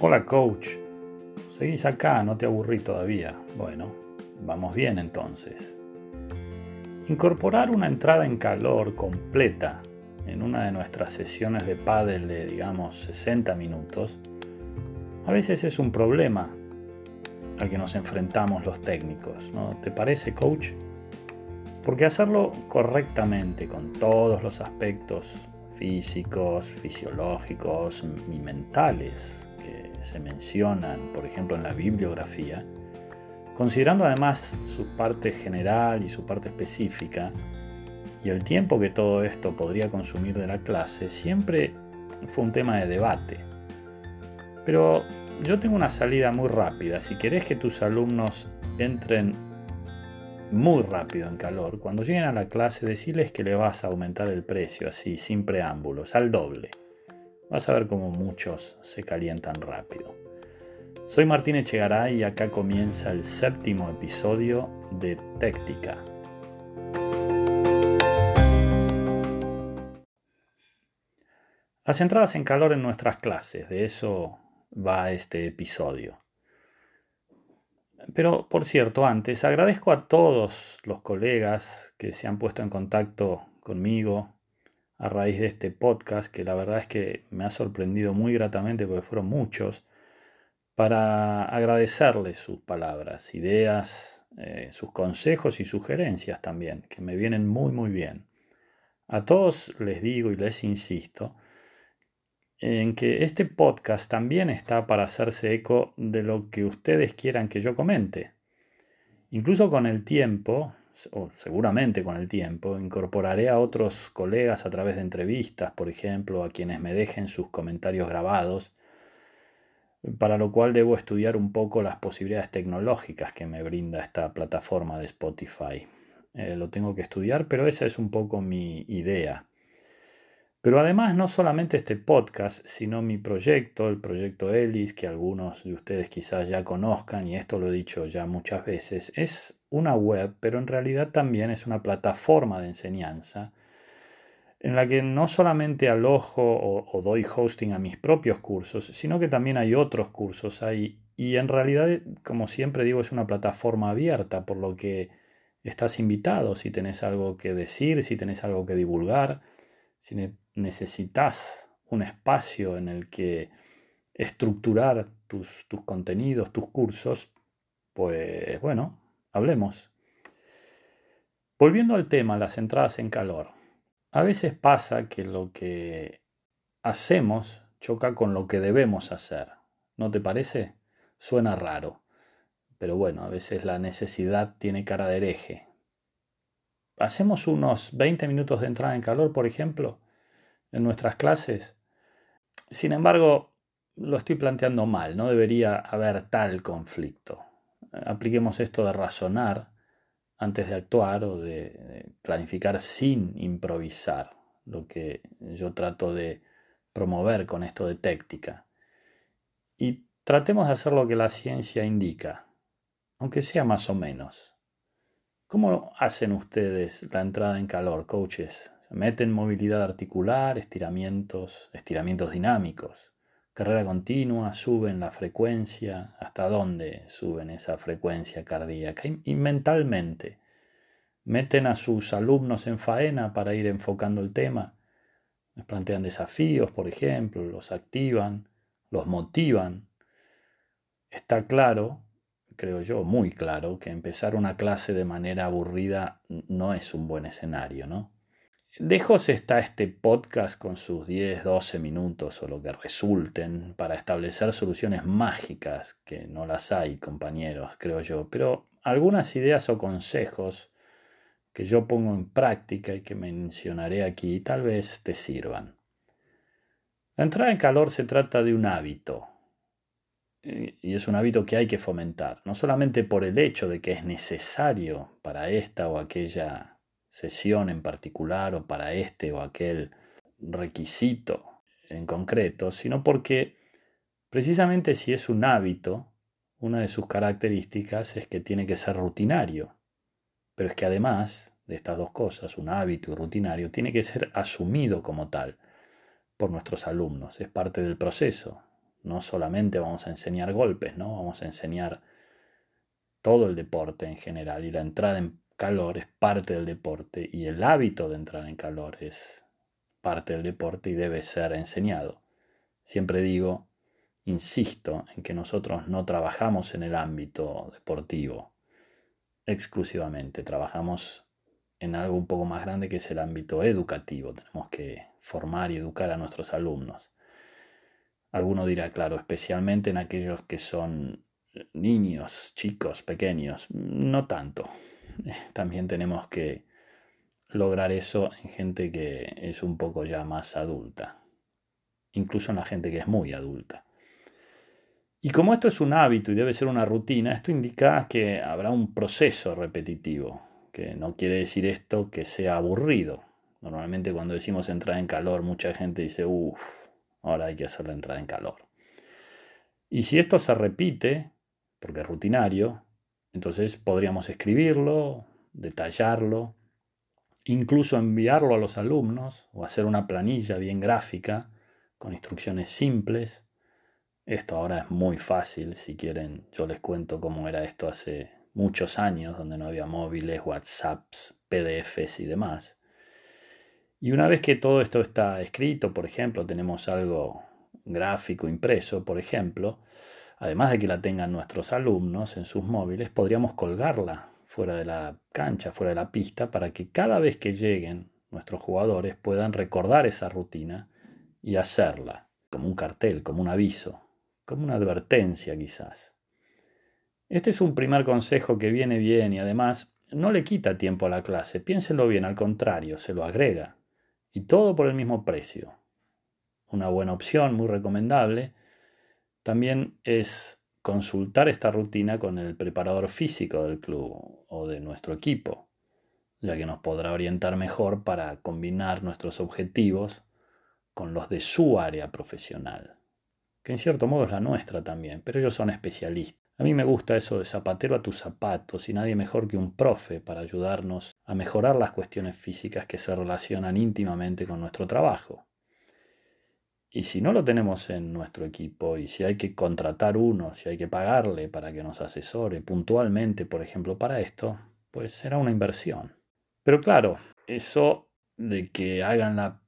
Hola coach, ¿seguís acá? ¿No te aburrí todavía? Bueno, vamos bien entonces. Incorporar una entrada en calor completa en una de nuestras sesiones de pádel de digamos 60 minutos a veces es un problema al que nos enfrentamos los técnicos, ¿no? ¿Te parece coach? Porque hacerlo correctamente con todos los aspectos físicos, fisiológicos y mentales se mencionan, por ejemplo, en la bibliografía, considerando además su parte general y su parte específica, y el tiempo que todo esto podría consumir de la clase, siempre fue un tema de debate. Pero yo tengo una salida muy rápida. Si querés que tus alumnos entren muy rápido en calor, cuando lleguen a la clase decirles que le vas a aumentar el precio así, sin preámbulos, al doble. Vas a ver cómo muchos se calientan rápido. Soy Martín Echegaray y acá comienza el séptimo episodio de Téctica. Las entradas en calor en nuestras clases, de eso va este episodio. Pero, por cierto, antes agradezco a todos los colegas que se han puesto en contacto conmigo a raíz de este podcast, que la verdad es que me ha sorprendido muy gratamente porque fueron muchos, para agradecerles sus palabras, ideas, eh, sus consejos y sugerencias también, que me vienen muy muy bien. A todos les digo y les insisto en que este podcast también está para hacerse eco de lo que ustedes quieran que yo comente. Incluso con el tiempo, o seguramente con el tiempo, incorporaré a otros colegas a través de entrevistas, por ejemplo, a quienes me dejen sus comentarios grabados, para lo cual debo estudiar un poco las posibilidades tecnológicas que me brinda esta plataforma de Spotify. Eh, lo tengo que estudiar, pero esa es un poco mi idea. Pero además no solamente este podcast, sino mi proyecto, el proyecto ELIS, que algunos de ustedes quizás ya conozcan, y esto lo he dicho ya muchas veces, es una web, pero en realidad también es una plataforma de enseñanza en la que no solamente alojo o, doy hosting a mis propios cursos, sino que también hay otros cursos ahí. Y en realidad, como siempre digo, es una plataforma abierta, por lo que estás invitado si tenés algo que decir, si tenés algo que divulgar si necesitas un espacio en el que estructurar tus, tus contenidos, tus cursos, pues bueno, hablemos. Volviendo al tema, las entradas en calor. A veces pasa que lo que hacemos choca con lo que debemos hacer. ¿No te parece? Suena raro. Pero bueno, a veces la necesidad tiene cara de hereje hacemos unos 20 minutos de entrada en calor, por ejemplo, en nuestras clases. Sin embargo, lo estoy planteando mal, no debería haber tal conflicto. Apliquemos esto de razonar antes de actuar o de planificar sin improvisar, lo que yo trato de promover con esto de téctica. Y tratemos de hacer lo que la ciencia indica, aunque sea más o menos. ¿Cómo hacen ustedes la entrada en calor, coaches? ¿Meten movilidad articular, estiramientos, estiramientos dinámicos? ¿Carrera continua? ¿Suben la frecuencia? ¿Hasta dónde suben esa frecuencia cardíaca? Y, mentalmente, ¿meten a sus alumnos en faena para ir enfocando el tema? ¿Les plantean desafíos, por ejemplo? ¿Los activan? ¿Los motivan? Está claro creo yo, muy claro que empezar una clase de manera aburrida no es un buen escenario, ¿no? Lejos está este podcast con sus 10, 12 minutos o lo que resulten para establecer soluciones mágicas, que no las hay, compañeros, creo yo, pero algunas ideas o consejos que yo pongo en práctica y que mencionaré aquí tal vez te sirvan. La entrada en calor se trata de un hábito, y es un hábito que hay que fomentar, no solamente por el hecho de que es necesario para esta o aquella sesión en particular o para este o aquel requisito en concreto, sino porque precisamente si es un hábito, una de sus características es que tiene que ser rutinario, pero es que además de estas dos cosas, un hábito y rutinario, tiene que ser asumido como tal por nuestros alumnos, es parte del proceso, No solamente vamos a enseñar golpes, ¿no? Vamos a enseñar todo el deporte en general y la entrada en calor es parte del deporte y el hábito de entrar en calor es parte del deporte y debe ser enseñado. Siempre digo, insisto en que nosotros no trabajamos en el ámbito deportivo exclusivamente, trabajamos en algo un poco más grande que es el ámbito educativo. Tenemos que formar y educar a nuestros alumnos. Alguno dirá, claro, especialmente en aquellos que son niños, chicos, pequeños. No tanto. También tenemos que lograr eso en gente que es un poco ya más adulta. Incluso en la gente que es muy adulta. Y como esto es un hábito y debe ser una rutina, esto indica que habrá un proceso repetitivo, que no quiere decir esto que sea aburrido. Normalmente cuando decimos entrar en calor, mucha gente dice, uff, ahora hay que hacer la entrada en calor. Y si esto se repite, porque es rutinario, entonces podríamos escribirlo, detallarlo, incluso enviarlo a los alumnos o hacer una planilla bien gráfica con instrucciones simples. Esto ahora es muy fácil, si quieren yo les cuento cómo era esto hace muchos años, donde no había móviles, WhatsApps, PDFs y demás. Y una vez que todo esto está escrito, por ejemplo, tenemos algo gráfico impreso, por ejemplo, además de que la tengan nuestros alumnos en sus móviles, podríamos colgarla fuera de la cancha, fuera de la pista, para que cada vez que lleguen nuestros jugadores puedan recordar esa rutina y hacerla, como un cartel, como un aviso, como una advertencia quizás. Este es un primer consejo que viene bien y además no le quita tiempo a la clase, piénselo bien, al contrario, se lo agrega. Y todo por el mismo precio. Una buena opción, muy recomendable, también es consultar esta rutina con el preparador físico del club o de nuestro equipo, ya que nos podrá orientar mejor para combinar nuestros objetivos con los de su área profesional, que en cierto modo es la nuestra también, pero ellos son especialistas. A mí me gusta eso de zapatero a tus zapatos y nadie mejor que un profe para ayudarnos a mejorar las cuestiones físicas que se relacionan íntimamente con nuestro trabajo. Y si no lo tenemos en nuestro equipo y si hay que contratar uno, si hay que pagarle para que nos asesore puntualmente, por ejemplo, para esto, pues será una inversión. Pero claro, eso de que hagan la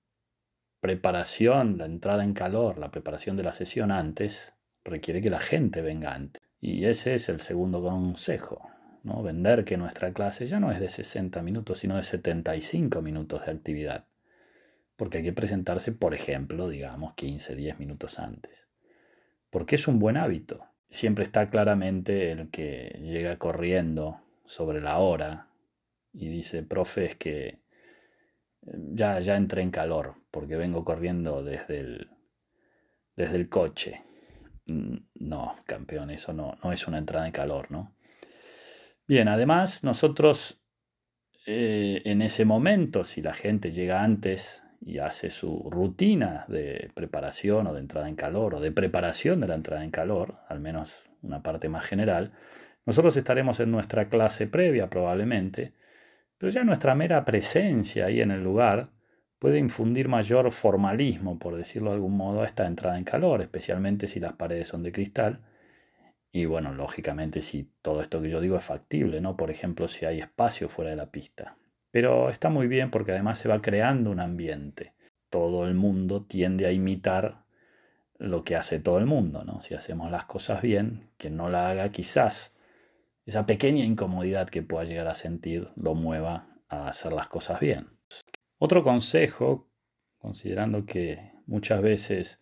preparación, la entrada en calor, la preparación de la sesión antes, requiere que la gente venga antes. Y ese es el segundo consejo, ¿no? Vender que nuestra clase ya no es de 60 minutos, sino de 75 minutos de actividad. Porque hay que presentarse, por ejemplo, digamos 15, 10 minutos antes. Porque es un buen hábito. Siempre está claramente el que llega corriendo sobre la hora y dice, profe, es que eh, ya, ya entré en calor porque vengo corriendo desde el, desde el coche Mm, no, campeón, eso no, no es una entrada en calor, ¿no? Bien, además nosotros eh, en ese momento, si la gente llega antes y hace su rutina de preparación o de entrada en calor o de preparación de la entrada en calor, al menos una parte más general, nosotros estaremos en nuestra clase previa probablemente, pero ya nuestra mera presencia ahí en el lugar puede infundir mayor formalismo, por decirlo de algún modo, a esta entrada en calor, especialmente si las paredes son de cristal. Y bueno, lógicamente si todo esto que yo digo es factible, ¿no? Por ejemplo, si hay espacio fuera de la pista. Pero está muy bien porque además se va creando un ambiente. Todo el mundo tiende a imitar lo que hace todo el mundo, ¿no? Si hacemos las cosas bien, quien no la haga quizás esa pequeña incomodidad que pueda llegar a sentir lo mueva a hacer las cosas bien. Otro consejo, considerando que muchas veces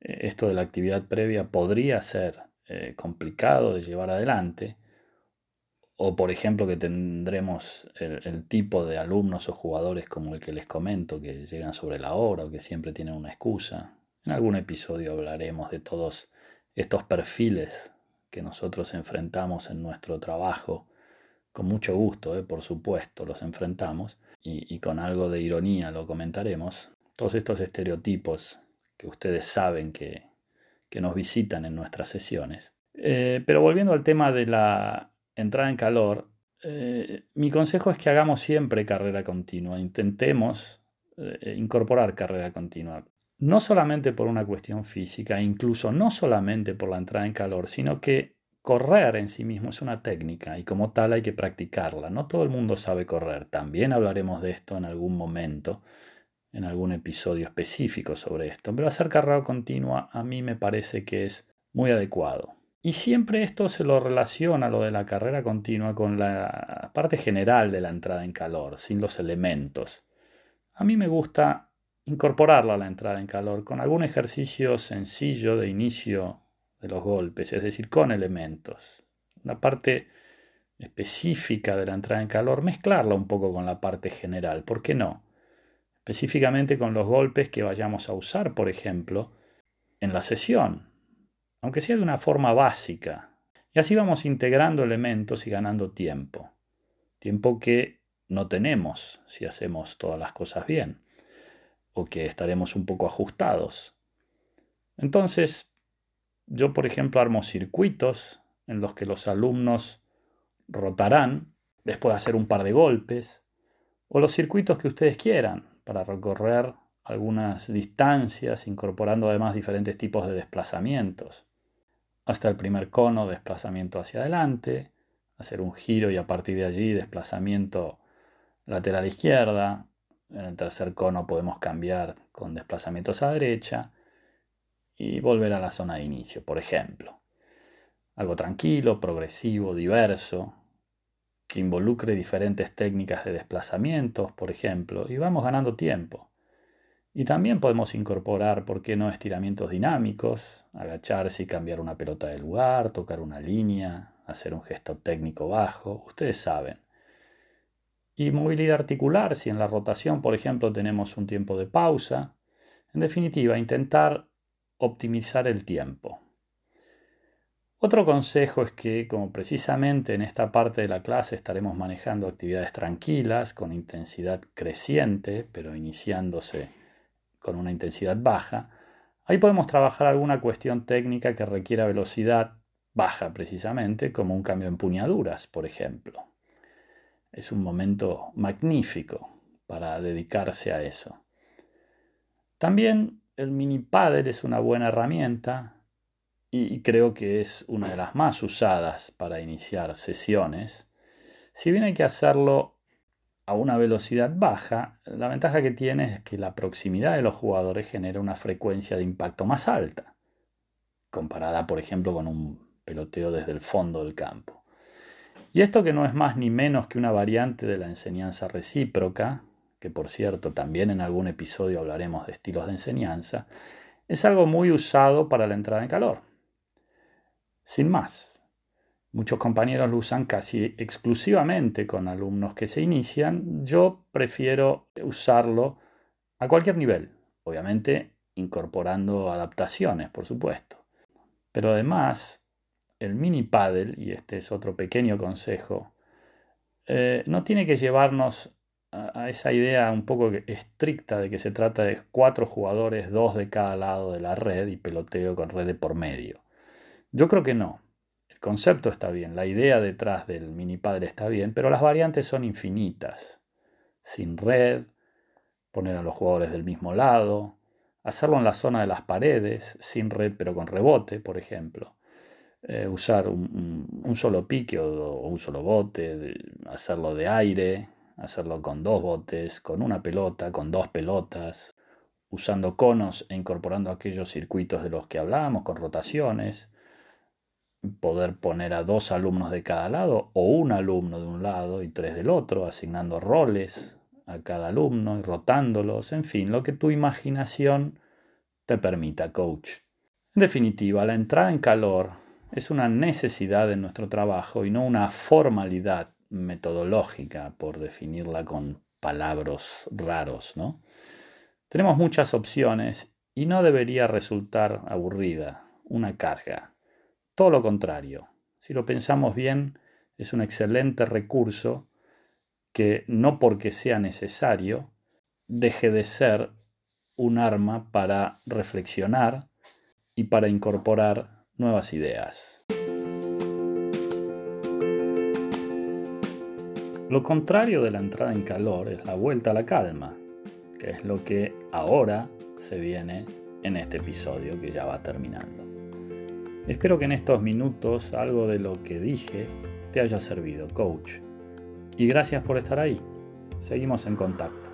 eh, esto de la actividad previa podría ser eh, complicado de llevar adelante, o por ejemplo que tendremos el, tipo de alumnos o jugadores como el que les comento, que llegan sobre la hora o que siempre tienen una excusa. En algún episodio hablaremos de todos estos perfiles que nosotros enfrentamos en nuestro trabajo. Con mucho gusto, eh, por supuesto, los enfrentamos y, con algo de ironía lo comentaremos, todos estos estereotipos que ustedes saben que, nos visitan en nuestras sesiones. Eh, pero volviendo al tema de la entrada en calor, eh, mi consejo es que hagamos siempre carrera continua, intentemos eh, incorporar carrera continua. no solamente por una cuestión física, incluso no solamente por la entrada en calor, sino que correr en sí mismo es una técnica y como tal hay que practicarla. No todo el mundo sabe correr. También hablaremos de esto en algún momento, en algún episodio específico sobre esto. Pero hacer carrera continua a mí me parece que es muy adecuado. Y siempre esto se lo relaciona, lo de la carrera continua, con la parte general de la entrada en calor, sin los elementos. A mí me gusta incorporarla a la entrada en calor con algún ejercicio sencillo de inicio de los golpes, es decir, con elementos. La parte específica de la entrada en calor, mezclarla un poco con la parte general, ¿por qué no? Específicamente con los golpes que vayamos a usar, por ejemplo, en la sesión, aunque sea de una forma básica. Y así vamos integrando elementos y ganando tiempo. Tiempo que no tenemos si hacemos todas las cosas bien o que estaremos un poco ajustados. Entonces, yo por ejemplo armo circuitos en los que los alumnos rotarán después de hacer un par de golpes, o los circuitos que ustedes quieran para recorrer algunas distancias, incorporando además diferentes tipos de desplazamientos. Hasta el primer cono, desplazamiento hacia adelante, hacer un giro y a partir de allí desplazamiento lateral izquierda, en el tercer cono podemos cambiar con desplazamientos a derecha y volver a la zona de inicio, por ejemplo. Algo tranquilo, progresivo, diverso, que involucre diferentes técnicas de desplazamientos, por ejemplo, y vamos ganando tiempo. Y también podemos incorporar, ¿por qué no?, estiramientos dinámicos, agacharse y cambiar una pelota de lugar, tocar una línea, hacer un gesto técnico bajo, ustedes saben. Y movilidad articular, si en la rotación, por ejemplo, tenemos un tiempo de pausa. En definitiva, intentar optimizar el tiempo. Otro consejo es que, como precisamente en esta parte de la clase estaremos manejando actividades tranquilas, con intensidad creciente, pero iniciándose con una intensidad baja, ahí podemos trabajar alguna cuestión técnica que requiera velocidad baja precisamente, como un cambio en puñaduras, por ejemplo es un momento magnífico para dedicarse a eso. También el mini paddle es una buena herramienta y creo que es una de las más usadas para iniciar sesiones. Si bien hay que hacerlo a una velocidad baja, la ventaja que tiene es que la proximidad de los jugadores genera una frecuencia de impacto más alta, comparada por ejemplo con un peloteo desde el fondo del campo. Y esto que no es más ni menos que una variante de la enseñanza recíproca, que por cierto también en algún episodio hablaremos de estilos de enseñanza, es algo muy usado para la entrada en calor. Sin más, muchos compañeros lo usan casi exclusivamente con alumnos que se inician, yo prefiero usarlo a cualquier nivel, obviamente incorporando adaptaciones, por supuesto. Pero además, el mini paddle, y este es otro pequeño consejo, eh, no tiene que llevarnos a, esa idea un poco estricta de que se trata de cuatro jugadores, dos de cada lado de la red y peloteo con red de por medio. Yo creo que no. El concepto está bien, la idea detrás del mini paddle está bien, pero las variantes son infinitas. Sin red, poner a los jugadores del mismo lado, hacerlo en la zona de las paredes, sin red pero con rebote, por ejemplo eh, usar un, solo pique o, un solo bote, hacerlo de aire, hacerlo con dos botes, con una pelota, con dos pelotas, usando conos e incorporando aquellos circuitos de los que hablábamos, con rotaciones, poder poner a dos alumnos de cada lado o un alumno de un lado y tres del otro, asignando roles a cada alumno y rotándolos, en fin, lo que tu imaginación te permita, coach. En definitiva, la entrada en calor es una necesidad en nuestro trabajo y no una formalidad metodológica, por definirla con palabras raros, ¿no? Tenemos muchas opciones y no debería resultar aburrida, una carga. Todo lo contrario, si lo pensamos bien, es un excelente recurso que no porque sea necesario, deje de ser un arma para reflexionar y para incorporar nuevas ideas. Lo contrario de la entrada en calor es la vuelta a la calma, que es lo que ahora se viene en este episodio que ya va terminando. Espero que en estos minutos algo de lo que dije te haya servido, coach. Y gracias por estar ahí. Seguimos en contacto.